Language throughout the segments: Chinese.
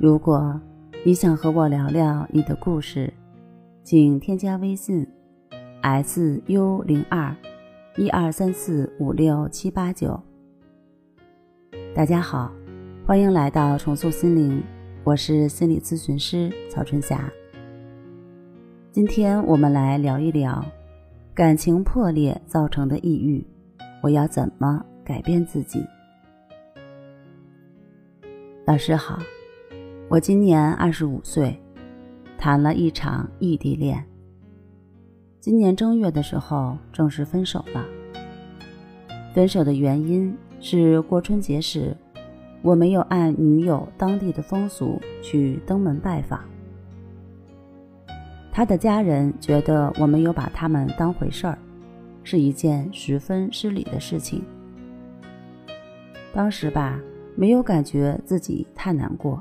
如果你想和我聊聊你的故事，请添加微信 s u 零二一二三四五六七八九。大家好，欢迎来到重塑心灵，我是心理咨询师曹春霞。今天我们来聊一聊感情破裂造成的抑郁，我要怎么改变自己？老师好。我今年二十五岁，谈了一场异地恋。今年正月的时候正式分手了。分手的原因是过春节时，我没有按女友当地的风俗去登门拜访。他的家人觉得我没有把他们当回事儿，是一件十分失礼的事情。当时吧，没有感觉自己太难过。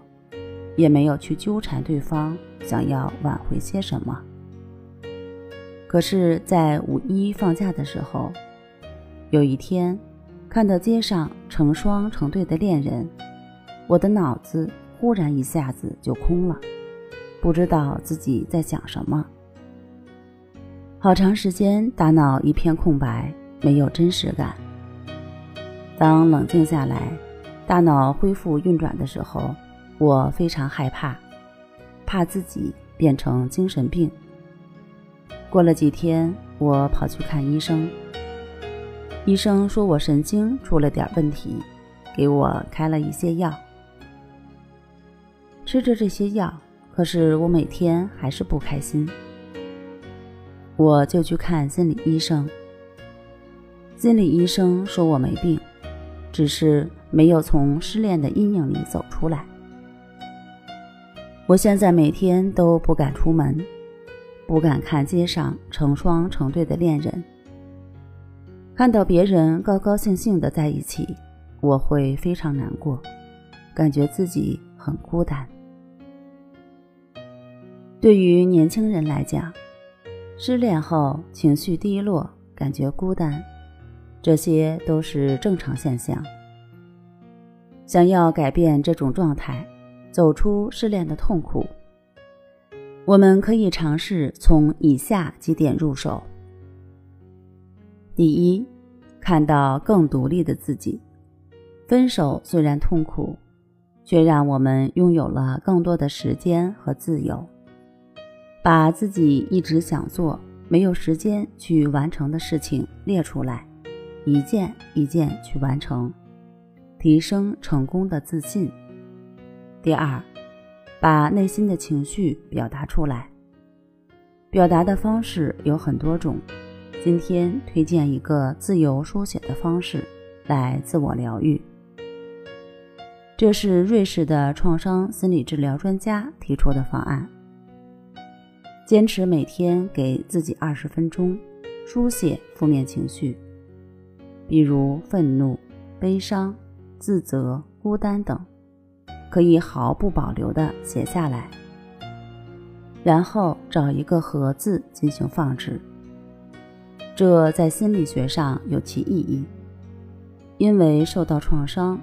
也没有去纠缠对方，想要挽回些什么。可是，在五一放假的时候，有一天，看到街上成双成对的恋人，我的脑子忽然一下子就空了，不知道自己在想什么。好长时间，大脑一片空白，没有真实感。当冷静下来，大脑恢复运转的时候。我非常害怕，怕自己变成精神病。过了几天，我跑去看医生，医生说我神经出了点问题，给我开了一些药。吃着这些药，可是我每天还是不开心。我就去看心理医生，心理医生说我没病，只是没有从失恋的阴影里走出来。我现在每天都不敢出门，不敢看街上成双成对的恋人。看到别人高高兴兴的在一起，我会非常难过，感觉自己很孤单。对于年轻人来讲，失恋后情绪低落，感觉孤单，这些都是正常现象。想要改变这种状态。走出失恋的痛苦，我们可以尝试从以下几点入手。第一，看到更独立的自己。分手虽然痛苦，却让我们拥有了更多的时间和自由。把自己一直想做、没有时间去完成的事情列出来，一件一件去完成，提升成功的自信。第二，把内心的情绪表达出来。表达的方式有很多种，今天推荐一个自由书写的方式来自我疗愈。这是瑞士的创伤心理治疗专家提出的方案。坚持每天给自己二十分钟，书写负面情绪，比如愤怒、悲伤、自责、孤单等。可以毫不保留地写下来，然后找一个盒子进行放置。这在心理学上有其意义，因为受到创伤，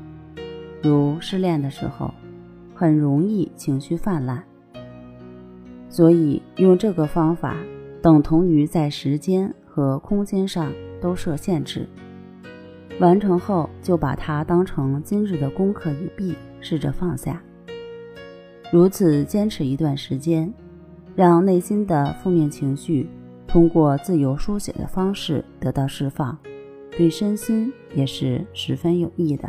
如失恋的时候，很容易情绪泛滥，所以用这个方法等同于在时间和空间上都设限制。完成后就把它当成今日的功课一毕。试着放下，如此坚持一段时间，让内心的负面情绪通过自由书写的方式得到释放，对身心也是十分有益的。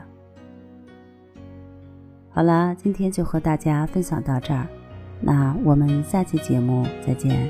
好啦，今天就和大家分享到这儿，那我们下期节目再见。